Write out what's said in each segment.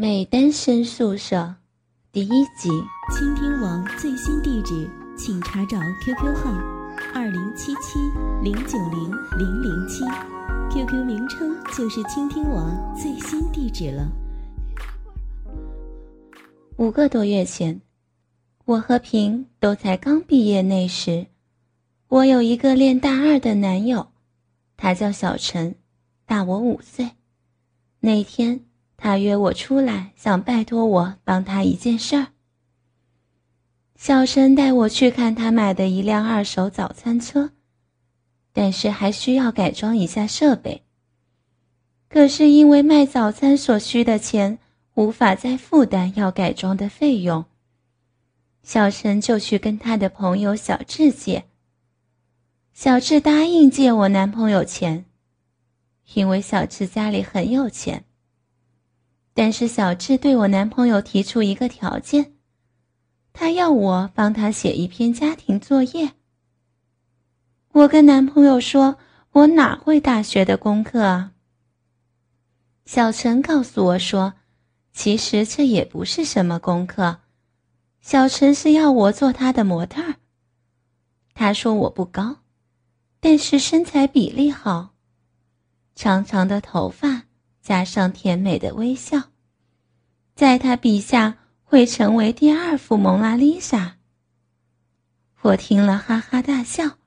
辣妹单身宿舍第一集。倾听网最新地址，请查找 QQ 号二零七七零九零零零七，QQ 名称就是倾听网最新地址了。五个多月前，我和平都才刚毕业那时，我有一个练大二的男友，他叫小陈，大我五岁。那天。他约我出来，想拜托我帮他一件事儿。小陈带我去看他买的一辆二手早餐车，但是还需要改装一下设备。可是因为卖早餐所需的钱无法再负担要改装的费用，小陈就去跟他的朋友小智借。小智答应借我男朋友钱，因为小智家里很有钱。但是小智对我男朋友提出一个条件，他要我帮他写一篇家庭作业。我跟男朋友说，我哪会大学的功课啊？小陈告诉我说，其实这也不是什么功课，小陈是要我做他的模特儿。他说我不高，但是身材比例好，长长的头发。加上甜美的微笑，在他笔下会成为第二幅蒙娜丽莎。我听了哈哈大笑。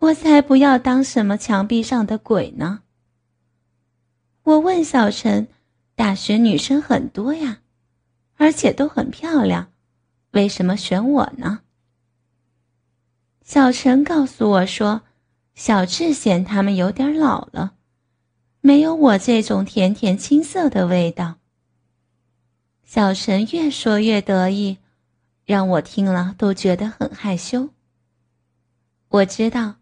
我才不要当什么墙壁上的鬼呢！我问小陈：“大学女生很多呀，而且都很漂亮，为什么选我呢？”小陈告诉我说：“小智嫌他们有点老了。”没有我这种甜甜青涩的味道。小陈越说越得意，让我听了都觉得很害羞。我知道，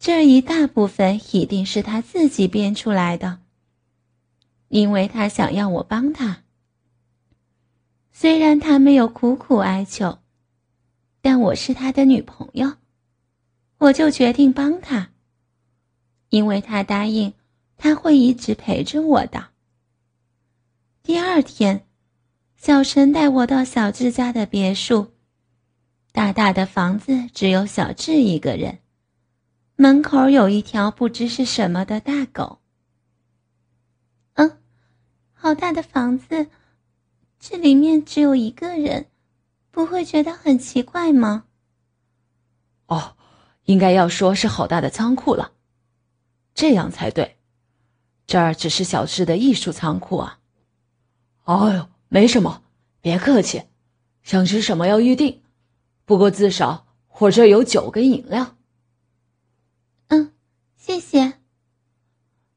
这一大部分一定是他自己编出来的，因为他想要我帮他。虽然他没有苦苦哀求，但我是他的女朋友，我就决定帮他，因为他答应。他会一直陪着我的。第二天，小陈带我到小智家的别墅，大大的房子只有小智一个人，门口有一条不知是什么的大狗。嗯，好大的房子，这里面只有一个人，不会觉得很奇怪吗？哦，应该要说是好大的仓库了，这样才对。这儿只是小智的艺术仓库啊！哎呦，没什么，别客气。想吃什么要预定，不过至少我这有酒跟饮料。嗯，谢谢。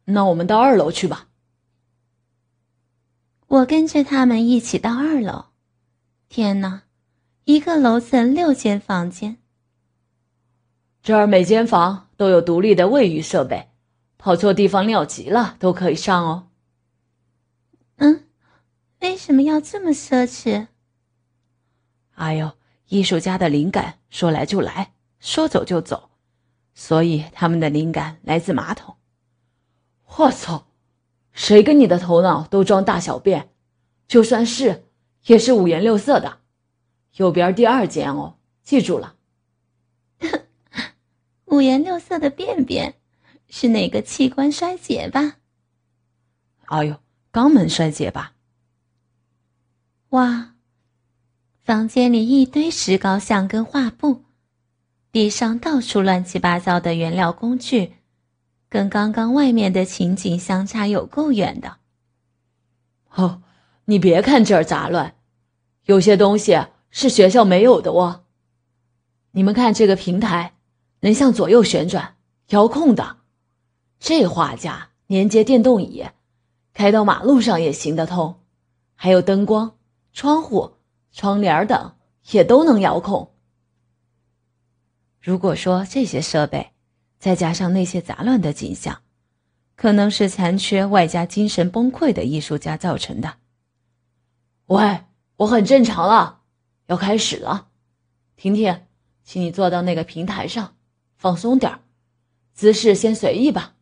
那我们到二楼去吧。我跟着他们一起到二楼。天哪，一个楼层六间房间。这儿每间房都有独立的卫浴设备。跑错地方尿急了都可以上哦。嗯，为什么要这么奢侈？哎呦，艺术家的灵感说来就来，说走就走，所以他们的灵感来自马桶。我操，谁跟你的头脑都装大小便？就算是，也是五颜六色的。右边第二间哦，记住了。五颜六色的便便。是哪个器官衰竭吧？哎呦，肛门衰竭吧！哇，房间里一堆石膏像跟画布，地上到处乱七八糟的原料工具，跟刚刚外面的情景相差有够远的。哦，你别看这儿杂乱，有些东西是学校没有的哦。你们看这个平台，能向左右旋转，遥控的。这画架连接电动椅，开到马路上也行得通，还有灯光、窗户、窗帘等也都能遥控。如果说这些设备，再加上那些杂乱的景象，可能是残缺外加精神崩溃的艺术家造成的。喂，我很正常了，要开始了。婷婷，请你坐到那个平台上，放松点儿，姿势先随意吧。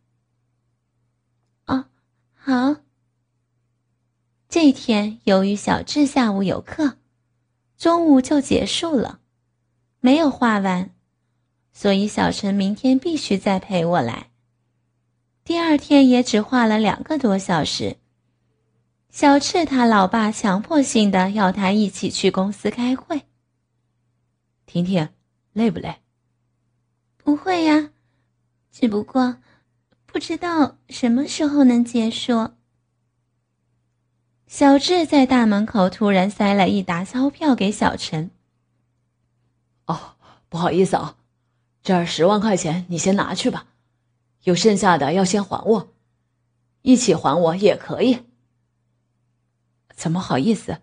好。这天由于小智下午有课，中午就结束了，没有画完，所以小陈明天必须再陪我来。第二天也只画了两个多小时。小智他老爸强迫性的要他一起去公司开会。婷婷，累不累？不会呀，只不过不知道什么时候能结束。小智在大门口突然塞了一沓钞票给小陈。哦，不好意思啊，这儿十万块钱，你先拿去吧，有剩下的要先还我，一起还我也可以。怎么好意思？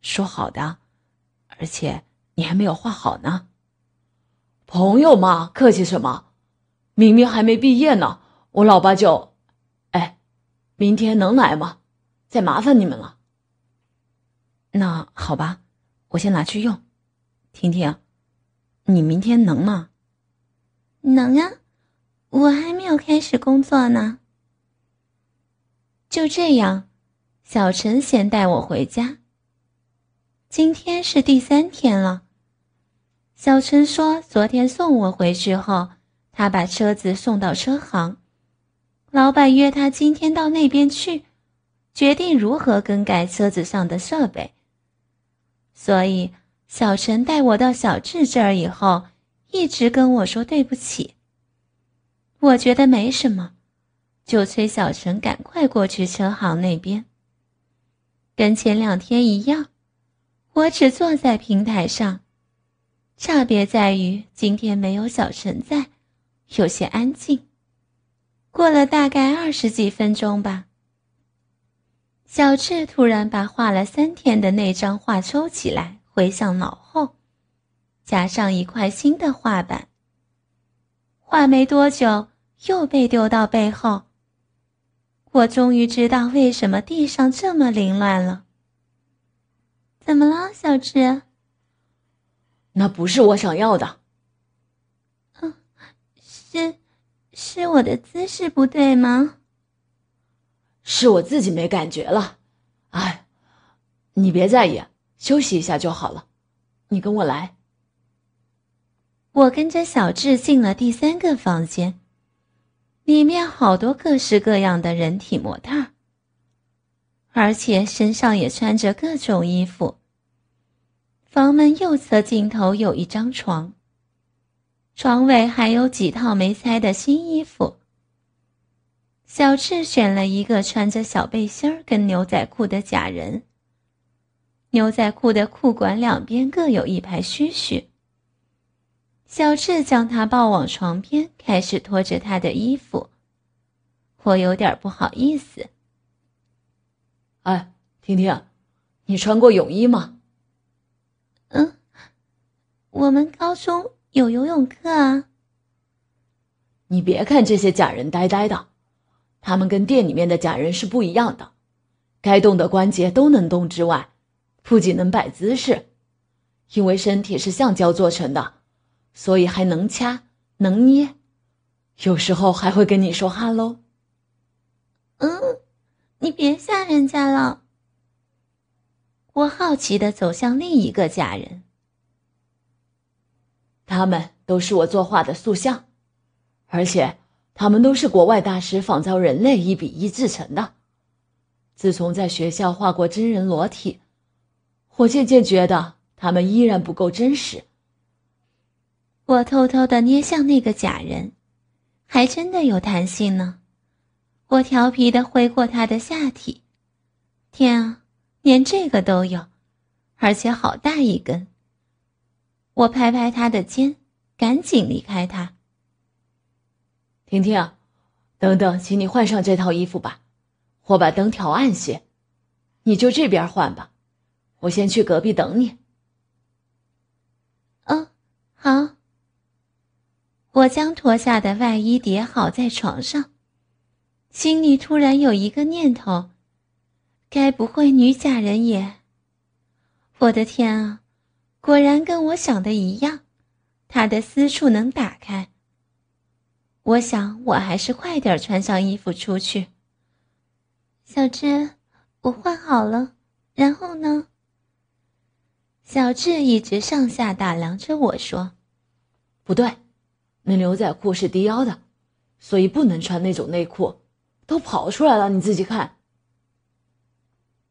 说好的，而且你还没有画好呢。朋友嘛，客气什么？明明还没毕业呢，我老爸就……哎，明天能来吗？再麻烦你们了。那好吧，我先拿去用。婷婷，你明天能吗？能啊，我还没有开始工作呢。就这样。小陈先带我回家。今天是第三天了。小陈说，昨天送我回去后，他把车子送到车行，老板约他今天到那边去，决定如何更改车子上的设备。所以，小陈带我到小智这儿以后，一直跟我说对不起。我觉得没什么，就催小陈赶快过去车行那边。跟前两天一样，我只坐在平台上，差别在于今天没有小陈在，有些安静。过了大概二十几分钟吧，小智突然把画了三天的那张画抽起来，回向脑后，加上一块新的画板。画没多久，又被丢到背后。我终于知道为什么地上这么凌乱了。怎么了，小智？那不是我想要的。嗯，是，是我的姿势不对吗？是我自己没感觉了。哎，你别在意，休息一下就好了。你跟我来。我跟着小智进了第三个房间。里面好多各式各样的人体模特，而且身上也穿着各种衣服。房门右侧尽头有一张床，床尾还有几套没拆的新衣服。小智选了一个穿着小背心儿跟牛仔裤的假人，牛仔裤的裤管两边各有一排须须。小智将他抱往床边，开始脱着他的衣服。我有点不好意思。哎，婷婷，你穿过泳衣吗？嗯，我们高中有游泳课啊。你别看这些假人呆呆的，他们跟店里面的假人是不一样的，该动的关节都能动之外，不仅能摆姿势，因为身体是橡胶做成的。所以还能掐能捏，有时候还会跟你说哈喽。嗯，你别吓人家了。我好奇的走向另一个假人，他们都是我作画的塑像，而且他们都是国外大师仿造人类一比一制成的。自从在学校画过真人裸体，我渐渐觉得他们依然不够真实。我偷偷的捏向那个假人，还真的有弹性呢。我调皮的挥过他的下体，天啊，连这个都有，而且好大一根。我拍拍他的肩，赶紧离开他。婷婷，等等，请你换上这套衣服吧，我把灯调暗些。你就这边换吧，我先去隔壁等你。嗯，好。我将脱下的外衣叠好在床上，心里突然有一个念头：该不会女假人也……我的天啊，果然跟我想的一样，他的私处能打开。我想，我还是快点穿上衣服出去。小智，我换好了，然后呢？小智一直上下打量着我说：“不对，那牛仔裤是低腰的，所以不能穿那种内裤。都跑出来了，你自己看。”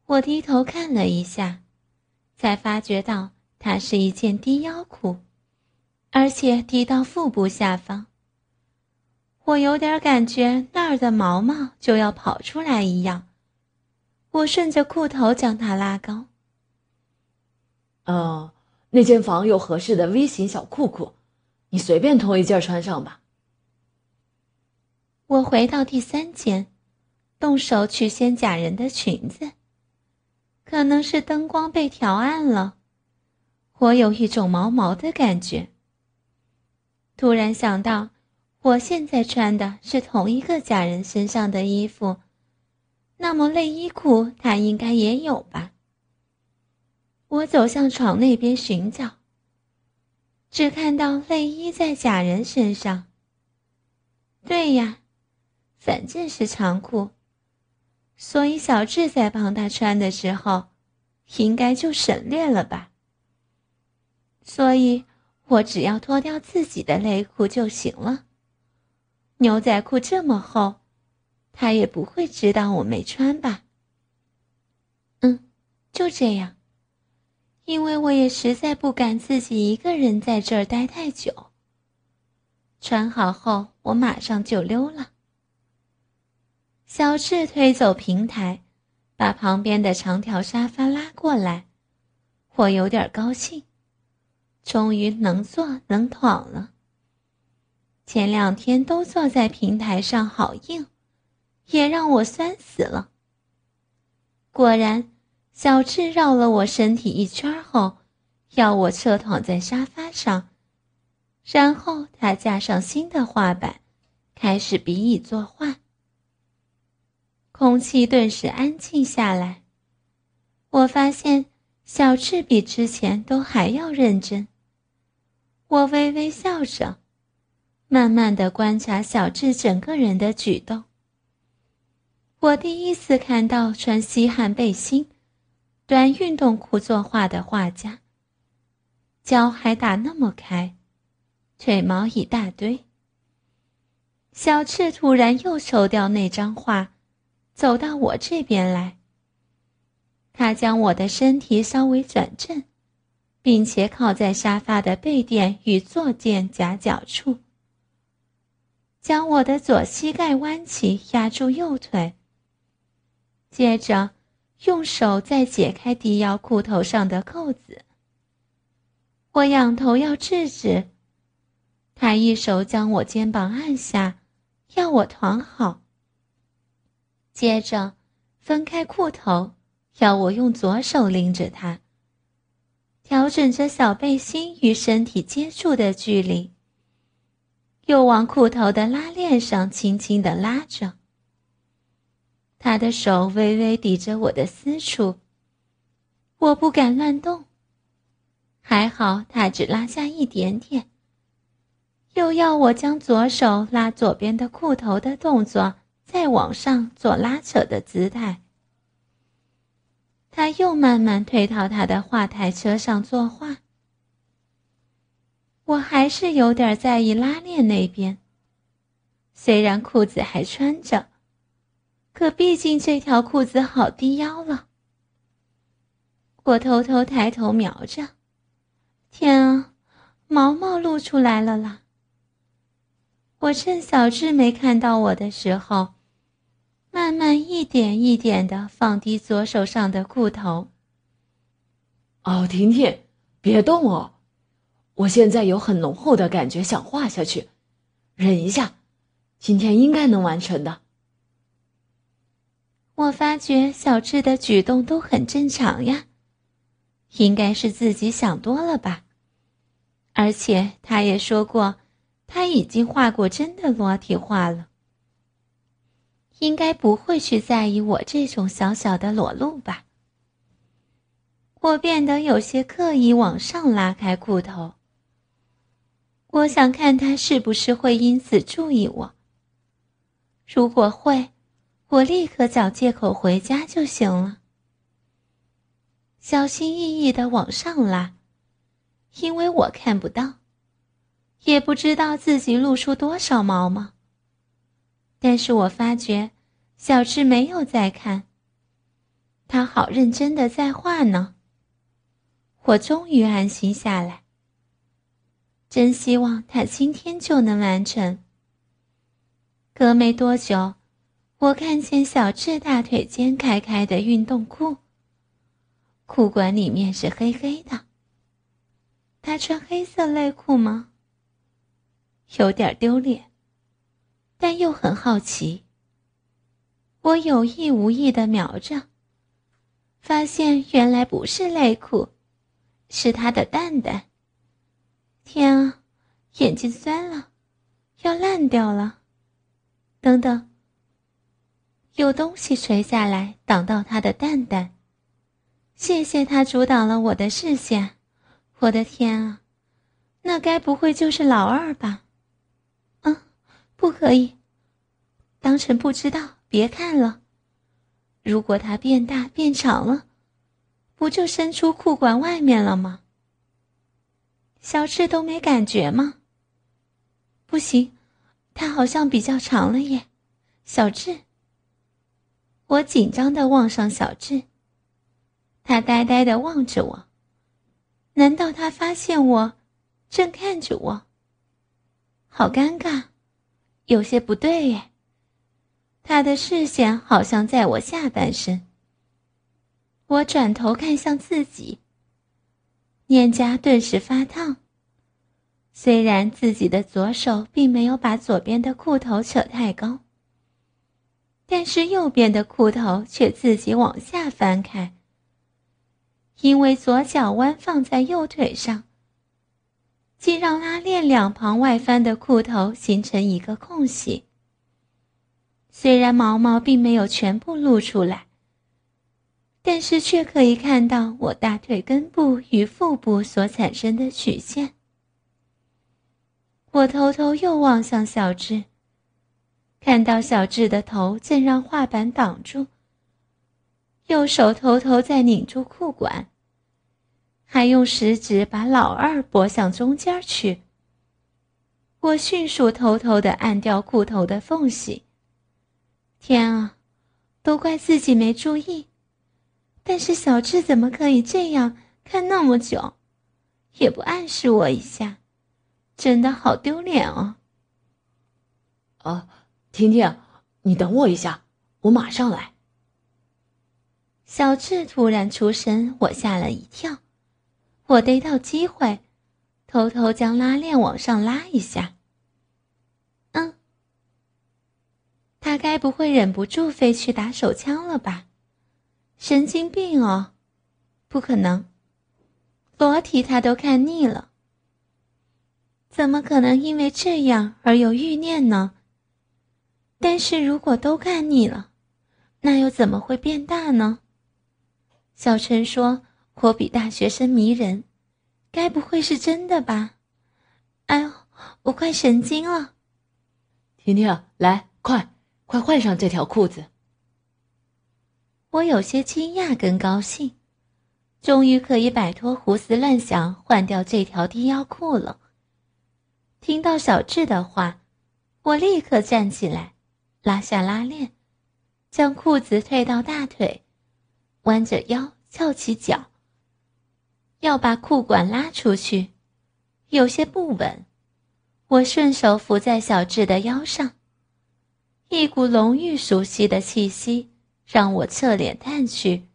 我低头看了一下，才发觉到它是一件低腰裤，而且低到腹部下方。我有点感觉那儿的毛毛就要跑出来一样。我顺着裤头将它拉高。哦，那间房有合适的 V 型小裤裤，你随便脱一件穿上吧。我回到第三间，动手取仙假人的裙子。可能是灯光被调暗了，我有一种毛毛的感觉。突然想到，我现在穿的是同一个假人身上的衣服。那么内衣裤他应该也有吧？我走向床那边寻找，只看到内衣在假人身上。对呀，反正是长裤，所以小智在帮他穿的时候，应该就省略了吧。所以我只要脱掉自己的内裤就行了。牛仔裤这么厚。他也不会知道我没穿吧。嗯，就这样，因为我也实在不敢自己一个人在这儿待太久。穿好后，我马上就溜了。小智推走平台，把旁边的长条沙发拉过来，我有点高兴，终于能坐能躺了。前两天都坐在平台上，好硬。也让我酸死了。果然，小智绕了我身体一圈后，要我侧躺在沙发上，然后他架上新的画板，开始比以作画。空气顿时安静下来。我发现小智比之前都还要认真。我微微笑着，慢慢的观察小智整个人的举动。我第一次看到穿吸汗背心、短运动裤作画的画家。脚还打那么开，腿毛一大堆。小智突然又抽掉那张画，走到我这边来。他将我的身体稍微转正，并且靠在沙发的背垫与坐垫夹角处，将我的左膝盖弯起，压住右腿。接着，用手再解开低腰裤头上的扣子。我仰头要制止，他一手将我肩膀按下，要我躺好。接着，分开裤头，要我用左手拎着他，调整着小背心与身体接触的距离，又往裤头的拉链上轻轻的拉着。他的手微微抵着我的私处，我不敢乱动。还好他只拉下一点点，又要我将左手拉左边的裤头的动作再往上做拉扯的姿态。他又慢慢退到他的画台车上作画。我还是有点在意拉链那边，虽然裤子还穿着。可毕竟这条裤子好低腰了。我偷偷抬头瞄着，天啊，毛毛露出来了啦！我趁小智没看到我的时候，慢慢一点一点的放低左手上的裤头。哦，婷婷，别动哦，我现在有很浓厚的感觉，想画下去，忍一下，今天应该能完成的。我发觉小智的举动都很正常呀，应该是自己想多了吧。而且他也说过，他已经画过真的裸体画了，应该不会去在意我这种小小的裸露吧。我变得有些刻意往上拉开裤头，我想看他是不是会因此注意我。如果会。我立刻找借口回家就行了。小心翼翼的往上拉，因为我看不到，也不知道自己露出多少毛毛。但是我发觉小智没有在看，他好认真的在画呢。我终于安心下来。真希望他今天就能完成。隔没多久，我看见小智大腿间开开的运动裤，裤管里面是黑黑的。他穿黑色内裤吗？有点丢脸，但又很好奇。我有意无意的瞄着，发现原来不是内裤，是他的蛋蛋。天啊，眼睛酸了，要烂掉了！等等，有东西垂下来挡到他的蛋蛋。谢谢他阻挡了我的视线。我的天啊，那该不会就是老二吧？不可以，当成不知道，别看了。如果它变大变长了，不就伸出裤管外面了吗？小智都没感觉吗？不行，它好像比较长了耶。小智，我紧张的望上小智，他呆呆的望着我。难道他发现我正看着我？好尴尬，有些不对耶。他的视线好像在我下半身。我转头看向自己。脸颊顿时发烫。虽然自己的左手并没有把左边的裤头扯太高，但是右边的裤头却自己往下翻开。因为左脚弯放在右腿上，竟让拉链两旁外翻的裤头形成一个空隙。虽然毛毛并没有全部露出来。但是却可以看到我大腿根部与腹部所产生的曲线。我偷偷又望向小智，看到小智的头正让画板挡住，右手偷偷在拧住裤管，还用食指把老二拨向中间去。我迅速偷偷的按掉裤头的缝隙。天啊，都怪自己没注意。但是小智怎么可以这样看那么久，也不暗示我一下，真的好丢脸哦。哦，婷婷，你等我一下，我马上来。小智突然出声，我吓了一跳，我逮到机会，偷偷将拉链往上拉一下。嗯，他该不会忍不住飞去打手枪了吧？神经病哦，不可能！裸体他都看腻了，怎么可能因为这样而有欲念呢？但是如果都看腻了，那又怎么会变大呢？小陈说：“我比大学生迷人，该不会是真的吧？”哎呦，我快神经了！婷婷，来，快快换上这条裤子。我有些惊讶跟高兴，终于可以摆脱胡思乱想，换掉这条低腰裤了。听到小智的话，我立刻站起来，拉下拉链，将裤子退到大腿，弯着腰，翘起脚，要把裤管拉出去，有些不稳。我顺手扶在小智的腰上，一股浓郁熟悉的气息。让我侧脸探去，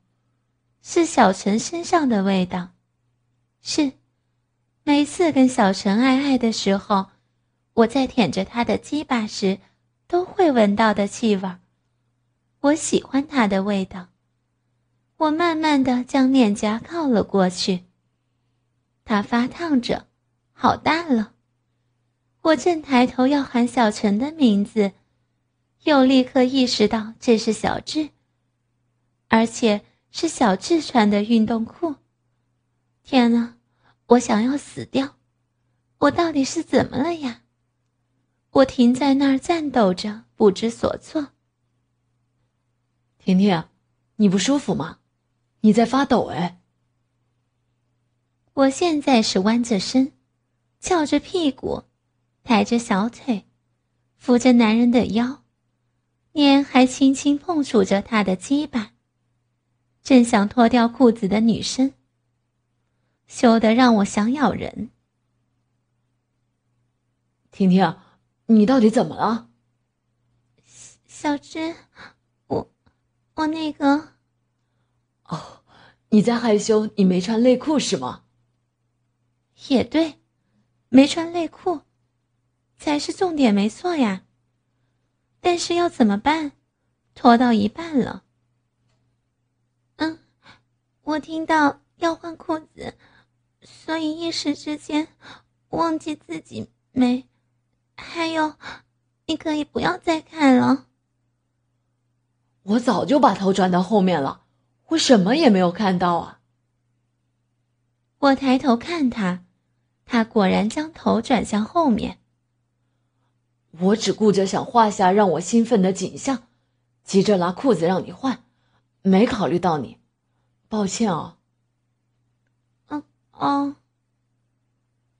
是小陈身上的味道。是，每次跟小陈爱爱的时候，我在舔着他的鸡巴时，都会闻到的气味。我喜欢他的味道。我慢慢的将脸颊靠了过去。他发烫着，好大了。我正抬头要喊小陈的名字，又立刻意识到这是小智。而且是小智穿的运动裤，天哪！我想要死掉！我到底是怎么了呀？我停在那儿颤抖着，不知所措。婷婷，你不舒服吗？你在发抖哎，我现在是弯着身，翘着屁股，抬着小腿，扶着男人的腰，脸还轻轻碰触着他的鸡巴，正想脱掉裤子的女生，羞得让我想咬人。婷婷，你到底怎么了？小芝，我，我那个……哦，你在害羞？你没穿内裤是吗？也对，没穿内裤，才是重点，没错呀。但是要怎么办？脱到一半了。嗯，我听到要换裤子，所以一时之间忘记自己没。还有，你可以不要再看了。我早就把头转到后面了，我什么也没有看到啊。我抬头看他。他果然将头转向后面。我只顾着想画下让我兴奋的景象，急着拿裤子让你换，没考虑到你，抱歉哦。嗯哦。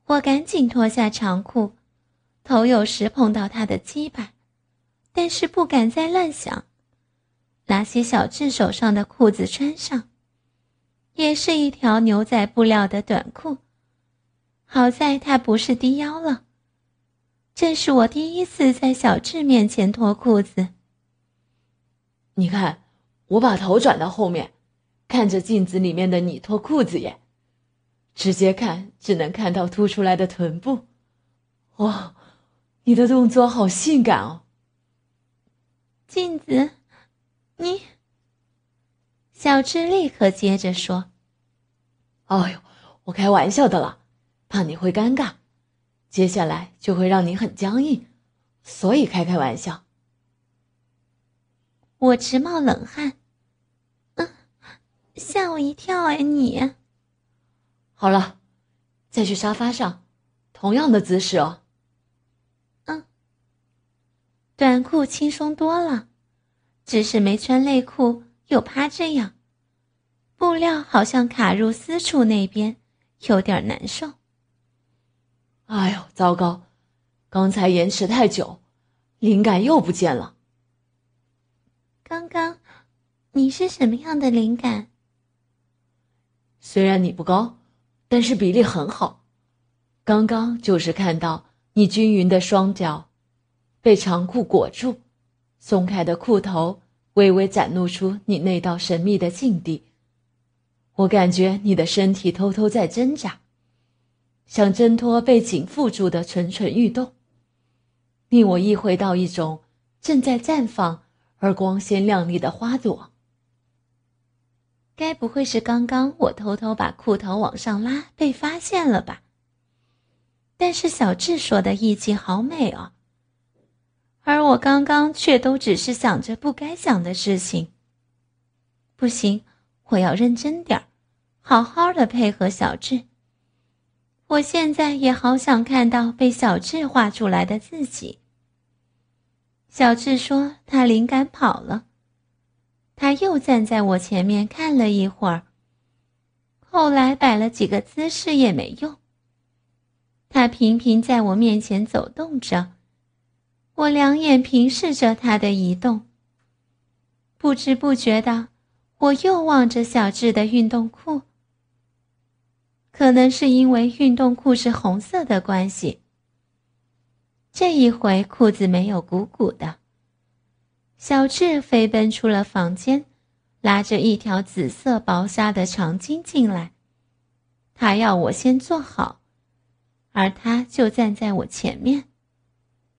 我赶紧脱下长裤，头有时碰到他的鸡巴，但是不敢再乱想。拿起小智手上的裤子穿上，也是一条牛仔布料的短裤。好在他不是低腰了。这是我第一次在小智面前脱裤子。你看，我把头转到后面，看着镜子里面的你脱裤子耶，直接看只能看到凸出来的臀部。哇，你的动作好性感哦！镜子，你……小智立刻接着说：“哎呦，我开玩笑的啦。”怕你会尴尬，接下来就会让你很僵硬，所以开开玩笑。我直冒冷汗，嗯，吓我一跳哎！你，好了，再去沙发上，同样的姿势哦。嗯，短裤轻松多了，只是没穿内裤，又趴这样，布料好像卡入私处那边，有点难受。哎呦，糟糕！刚才延迟太久，灵感又不见了。刚刚，你是什么样的灵感？虽然你不高，但是比例很好。刚刚就是看到你均匀的双脚，被长裤裹住，松开的裤头微微展露出你那道神秘的境地。我感觉你的身体偷偷在挣扎。想挣脱被紧缚住的蠢蠢欲动，令我意会到一种正在绽放而光鲜亮丽的花朵。该不会是刚刚我偷偷把裤头往上拉被发现了吧？但是小智说的意境好美哦，而我刚刚却都只是想着不该想的事情。不行，我要认真点儿，好好的配合小智。我现在也好想看到被小智画出来的自己。小智说他灵感跑了，他又站在我前面看了一会儿。后来摆了几个姿势也没用。他频频在我面前走动着，我两眼平视着他的移动。不知不觉的，我又望着小智的运动裤。可能是因为运动裤是红色的关系，这一回裤子没有鼓鼓的。小智飞奔出了房间，拉着一条紫色薄纱的长巾进来，他要我先坐好，而他就站在我前面。